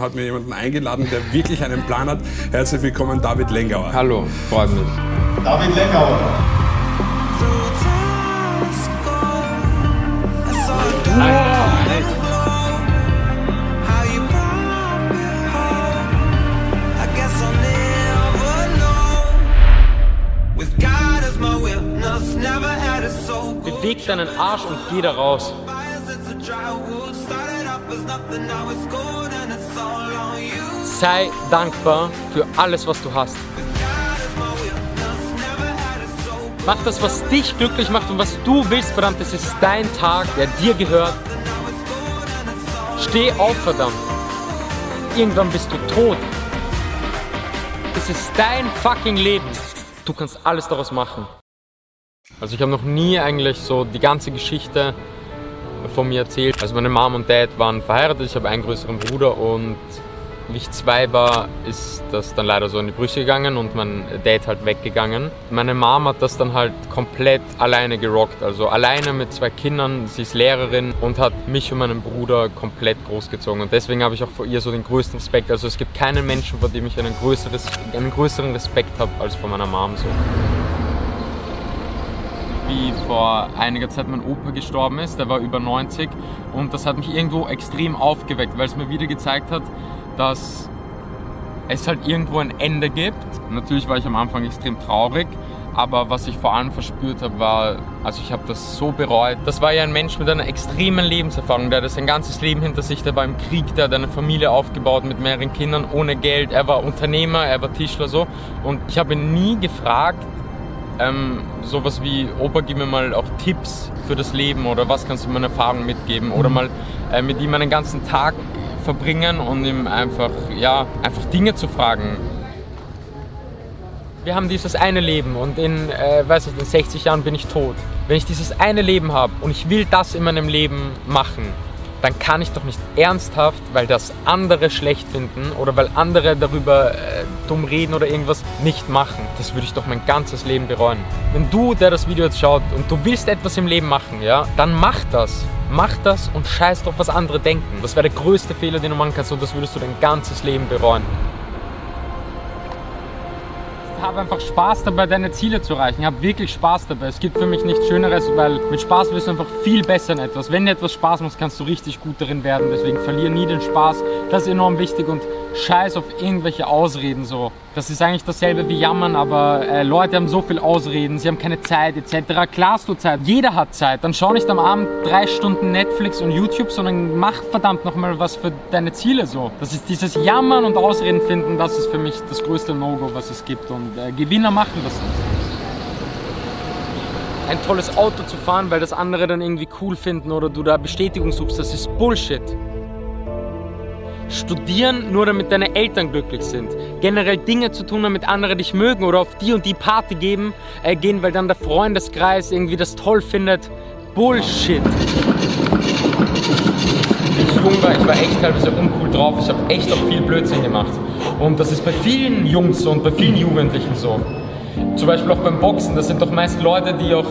hat mir jemanden eingeladen, der wirklich einen Plan hat. Herzlich willkommen, David Lengauer. Hallo, freut mich. David Lengauer. Beweg deinen Arsch und geh da raus. Sei dankbar für alles, was du hast. Mach das, was dich glücklich macht und was du willst, verdammt. Es ist dein Tag, der dir gehört. Steh auf, verdammt. Irgendwann bist du tot. Es ist dein fucking Leben. Du kannst alles daraus machen. Also ich habe noch nie eigentlich so die ganze Geschichte von mir erzählt. Also meine Mom und Dad waren verheiratet, ich habe einen größeren Bruder und wie ich zwei war, ist das dann leider so in die Brüche gegangen und mein Dad halt weggegangen. Meine Mom hat das dann halt komplett alleine gerockt, also alleine mit zwei Kindern. Sie ist Lehrerin und hat mich und meinen Bruder komplett großgezogen. Und deswegen habe ich auch vor ihr so den größten Respekt. Also es gibt keinen Menschen, vor dem ich einen, größeres, einen größeren Respekt habe als vor meiner Mom so wie vor einiger Zeit mein Opa gestorben ist, der war über 90 und das hat mich irgendwo extrem aufgeweckt, weil es mir wieder gezeigt hat, dass es halt irgendwo ein Ende gibt. Natürlich war ich am Anfang extrem traurig, aber was ich vor allem verspürt habe, war, also ich habe das so bereut. Das war ja ein Mensch mit einer extremen Lebenserfahrung, der hat sein ganzes Leben hinter sich, der war im Krieg, der hat eine Familie aufgebaut mit mehreren Kindern, ohne Geld, er war Unternehmer, er war Tischler so und ich habe ihn nie gefragt, ähm, sowas wie, Opa, gib mir mal auch Tipps für das Leben oder was kannst du mir eine Erfahrung mitgeben oder mal äh, mit ihm einen ganzen Tag verbringen und ihm einfach, ja, einfach Dinge zu fragen. Wir haben dieses eine Leben und in, äh, weiß ich, in 60 Jahren bin ich tot. Wenn ich dieses eine Leben habe und ich will das in meinem Leben machen, dann kann ich doch nicht ernsthaft, weil das andere schlecht finden oder weil andere darüber äh, dumm reden oder irgendwas nicht machen. Das würde ich doch mein ganzes Leben bereuen. Wenn du, der das Video jetzt schaut und du willst etwas im Leben machen, ja, dann mach das. Mach das und scheiß drauf, was andere denken. Das wäre der größte Fehler, den du machen kannst und das würdest du dein ganzes Leben bereuen habe einfach Spaß dabei, deine Ziele zu erreichen. Ich habe wirklich Spaß dabei. Es gibt für mich nichts Schöneres, weil mit Spaß wirst du einfach viel besser in etwas. Wenn dir etwas Spaß macht, kannst du richtig gut darin werden. Deswegen verliere nie den Spaß. Das ist enorm wichtig und scheiß auf irgendwelche Ausreden so. Das ist eigentlich dasselbe wie Jammern, aber äh, Leute haben so viel Ausreden, sie haben keine Zeit etc. Klar hast du Zeit, jeder hat Zeit. Dann schau nicht am Abend drei Stunden Netflix und YouTube, sondern mach verdammt nochmal was für deine Ziele so. Das ist dieses Jammern und Ausreden finden, das ist für mich das größte No-Go, was es gibt. Und äh, Gewinner machen das nicht ein tolles Auto zu fahren, weil das andere dann irgendwie cool finden oder du da Bestätigung suchst, das ist Bullshit. Studieren nur damit deine Eltern glücklich sind. Generell Dinge zu tun, damit andere dich mögen oder auf die und die Party geben, äh, gehen, weil dann der Freundeskreis irgendwie das toll findet. Bullshit. Ich jung war, ich war echt teilweise uncool drauf. Ich habe echt auch viel Blödsinn gemacht. Und das ist bei vielen Jungs und bei vielen Jugendlichen so. Zum Beispiel auch beim Boxen. Das sind doch meist Leute, die auch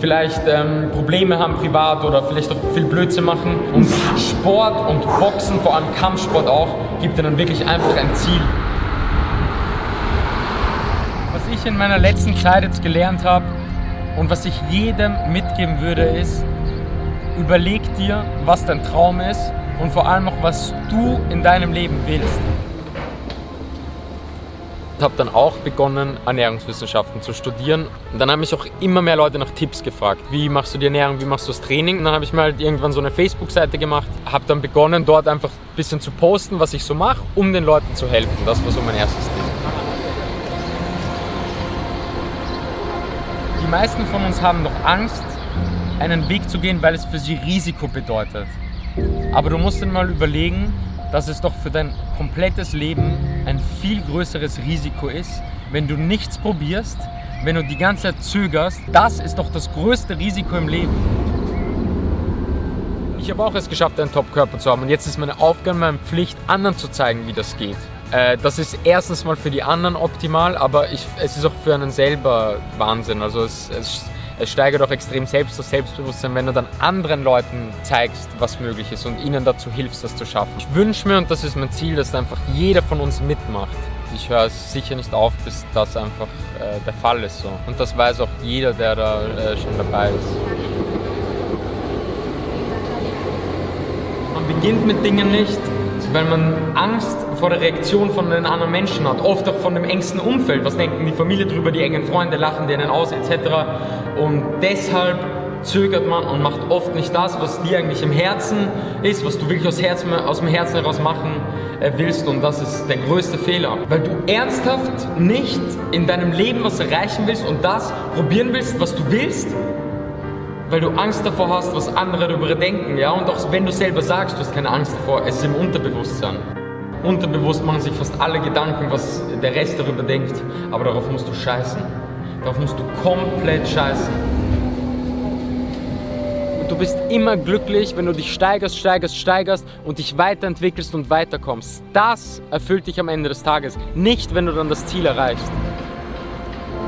vielleicht ähm, Probleme haben privat oder vielleicht auch viel Blödsinn machen. Und Sport und Boxen, vor allem Kampfsport auch, gibt dir dann wirklich einfach ein Ziel. Was ich in meiner letzten Zeit jetzt gelernt habe und was ich jedem mitgeben würde, ist, überleg dir, was dein Traum ist und vor allem auch, was du in deinem Leben willst habe dann auch begonnen, Ernährungswissenschaften zu studieren. Und dann haben mich auch immer mehr Leute nach Tipps gefragt. Wie machst du die Ernährung, wie machst du das Training? Und dann habe ich mal halt irgendwann so eine Facebook-Seite gemacht, habe dann begonnen, dort einfach ein bisschen zu posten, was ich so mache, um den Leuten zu helfen. Das war so mein erstes Ding. Die meisten von uns haben noch Angst, einen Weg zu gehen, weil es für sie Risiko bedeutet. Aber du musst dann mal überlegen, dass es doch für dein komplettes Leben ein viel größeres Risiko ist, wenn du nichts probierst, wenn du die ganze Zeit zögerst. Das ist doch das größte Risiko im Leben. Ich habe auch es geschafft, einen Top-Körper zu haben und jetzt ist meine Aufgabe, meine Pflicht, anderen zu zeigen, wie das geht. Äh, das ist erstens mal für die anderen optimal, aber ich, es ist auch für einen selber Wahnsinn. Also es, es es steigert auch extrem selbst das Selbstbewusstsein, wenn du dann anderen Leuten zeigst, was möglich ist und ihnen dazu hilfst, das zu schaffen. Ich wünsche mir, und das ist mein Ziel, dass einfach jeder von uns mitmacht. Ich höre sicher nicht auf, bis das einfach äh, der Fall ist. So. Und das weiß auch jeder, der da äh, schon dabei ist. Man beginnt mit Dingen nicht, weil man Angst vor der Reaktion von den anderen Menschen hat, oft auch von dem engsten Umfeld. Was denken die Familie drüber, die engen Freunde lachen denen aus etc. Und deshalb zögert man und macht oft nicht das, was dir eigentlich im Herzen ist, was du wirklich aus, Herzen, aus dem Herzen heraus machen äh, willst. Und das ist der größte Fehler. Weil du ernsthaft nicht in deinem Leben was erreichen willst und das probieren willst, was du willst, weil du Angst davor hast, was andere darüber denken. Ja? Und auch wenn du selber sagst, du hast keine Angst davor, es ist im Unterbewusstsein. Unterbewusst machen sich fast alle Gedanken, was der Rest darüber denkt. Aber darauf musst du scheißen. Darauf musst du komplett scheißen. Du bist immer glücklich, wenn du dich steigerst, steigerst, steigerst und dich weiterentwickelst und weiterkommst. Das erfüllt dich am Ende des Tages. Nicht, wenn du dann das Ziel erreichst.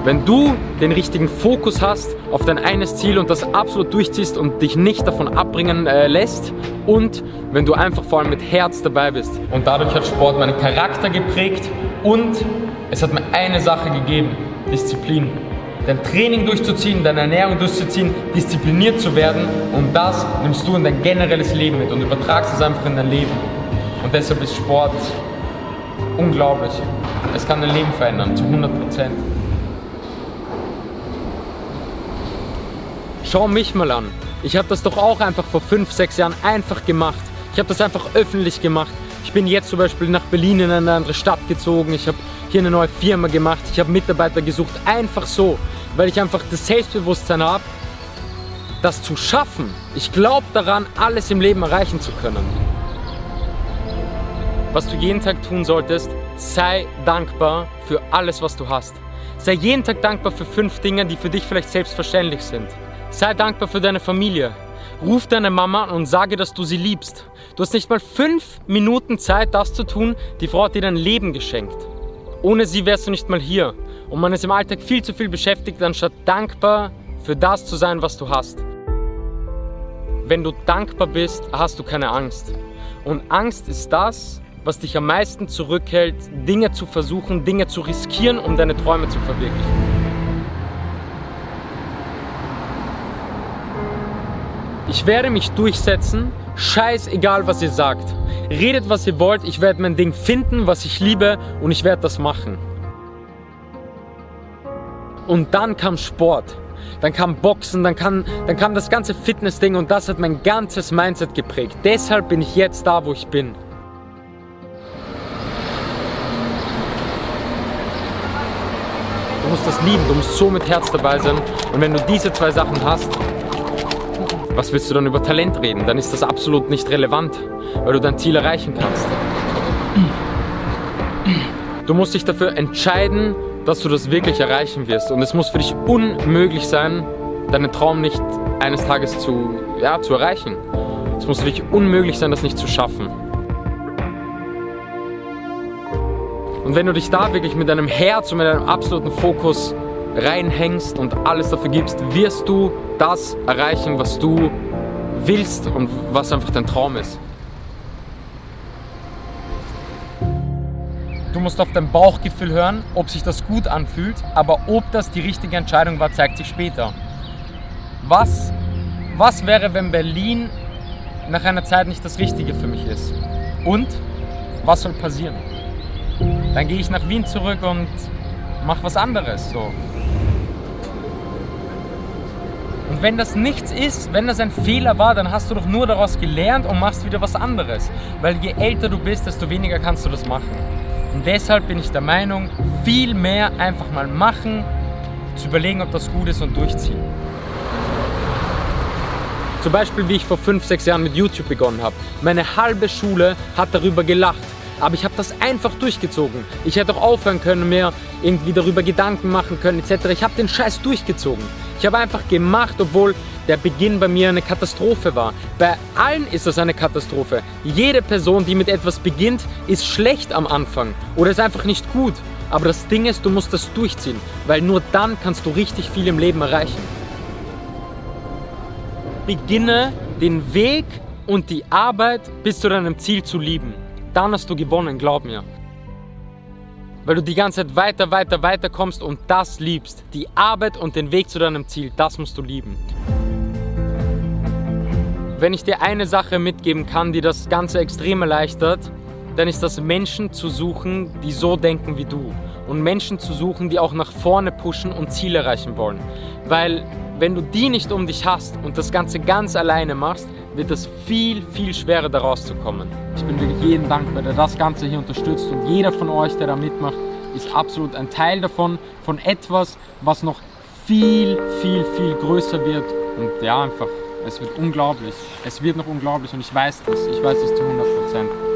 Wenn du den richtigen Fokus hast auf dein eines Ziel und das absolut durchziehst und dich nicht davon abbringen äh, lässt und wenn du einfach vor allem mit Herz dabei bist. Und dadurch hat Sport meinen Charakter geprägt und es hat mir eine Sache gegeben, Disziplin. Dein Training durchzuziehen, deine Ernährung durchzuziehen, diszipliniert zu werden und das nimmst du in dein generelles Leben mit und übertragst es einfach in dein Leben. Und deshalb ist Sport unglaublich. Es kann dein Leben verändern, zu 100 Prozent. Schau mich mal an. Ich habe das doch auch einfach vor fünf, sechs Jahren einfach gemacht. Ich habe das einfach öffentlich gemacht. Ich bin jetzt zum Beispiel nach Berlin in eine andere Stadt gezogen. Ich habe hier eine neue Firma gemacht. Ich habe Mitarbeiter gesucht. Einfach so, weil ich einfach das Selbstbewusstsein habe, das zu schaffen. Ich glaube daran, alles im Leben erreichen zu können. Was du jeden Tag tun solltest, sei dankbar für alles, was du hast. Sei jeden Tag dankbar für fünf Dinge, die für dich vielleicht selbstverständlich sind. Sei dankbar für deine Familie. Ruf deine Mama an und sage, dass du sie liebst. Du hast nicht mal fünf Minuten Zeit, das zu tun. Die Frau hat dir dein Leben geschenkt. Ohne sie wärst du nicht mal hier. Und man ist im Alltag viel zu viel beschäftigt, anstatt dankbar für das zu sein, was du hast. Wenn du dankbar bist, hast du keine Angst. Und Angst ist das, was dich am meisten zurückhält, Dinge zu versuchen, Dinge zu riskieren, um deine Träume zu verwirklichen. Ich werde mich durchsetzen, scheißegal was ihr sagt. Redet was ihr wollt, ich werde mein Ding finden, was ich liebe und ich werde das machen. Und dann kam Sport, dann kam Boxen, dann kam, dann kam das ganze Fitness-Ding und das hat mein ganzes Mindset geprägt. Deshalb bin ich jetzt da, wo ich bin. Du musst das lieben, du musst so mit Herz dabei sein. Und wenn du diese zwei Sachen hast, was willst du dann über Talent reden? Dann ist das absolut nicht relevant, weil du dein Ziel erreichen kannst. Du musst dich dafür entscheiden, dass du das wirklich erreichen wirst. Und es muss für dich unmöglich sein, deinen Traum nicht eines Tages zu, ja, zu erreichen. Es muss für dich unmöglich sein, das nicht zu schaffen. Und wenn du dich da wirklich mit deinem Herz und mit deinem absoluten Fokus reinhängst und alles dafür gibst, wirst du das erreichen, was du willst und was einfach dein Traum ist. Du musst auf dein Bauchgefühl hören, ob sich das gut anfühlt, aber ob das die richtige Entscheidung war, zeigt sich später. Was, was wäre, wenn Berlin nach einer Zeit nicht das Richtige für mich ist? Und was soll passieren? Dann gehe ich nach Wien zurück und mache was anderes. So. Und wenn das nichts ist, wenn das ein Fehler war, dann hast du doch nur daraus gelernt und machst wieder was anderes. Weil je älter du bist, desto weniger kannst du das machen. Und deshalb bin ich der Meinung, viel mehr einfach mal machen, zu überlegen, ob das gut ist und durchziehen. Zum Beispiel, wie ich vor 5, 6 Jahren mit YouTube begonnen habe. Meine halbe Schule hat darüber gelacht. Aber ich habe das einfach durchgezogen. Ich hätte auch aufhören können, mir irgendwie darüber Gedanken machen können etc. Ich habe den Scheiß durchgezogen. Ich habe einfach gemacht, obwohl der Beginn bei mir eine Katastrophe war. Bei allen ist das eine Katastrophe. Jede Person, die mit etwas beginnt, ist schlecht am Anfang oder ist einfach nicht gut. Aber das Ding ist, du musst das durchziehen, weil nur dann kannst du richtig viel im Leben erreichen. beginne den Weg und die Arbeit bis zu deinem Ziel zu lieben. Dann hast du gewonnen, glaub mir. Weil du die ganze Zeit weiter, weiter, weiter kommst und das liebst. Die Arbeit und den Weg zu deinem Ziel, das musst du lieben. Wenn ich dir eine Sache mitgeben kann, die das Ganze extrem erleichtert, dann ist das Menschen zu suchen, die so denken wie du. Und Menschen zu suchen, die auch nach vorne pushen und Ziele erreichen wollen. Weil wenn du die nicht um dich hast und das Ganze ganz alleine machst, wird es viel, viel schwerer da rauszukommen. Ich bin wirklich jedem dankbar, der das Ganze hier unterstützt und jeder von euch, der da mitmacht, ist absolut ein Teil davon, von etwas, was noch viel, viel, viel größer wird. Und ja, einfach, es wird unglaublich. Es wird noch unglaublich und ich weiß das. Ich weiß das zu 100 Prozent.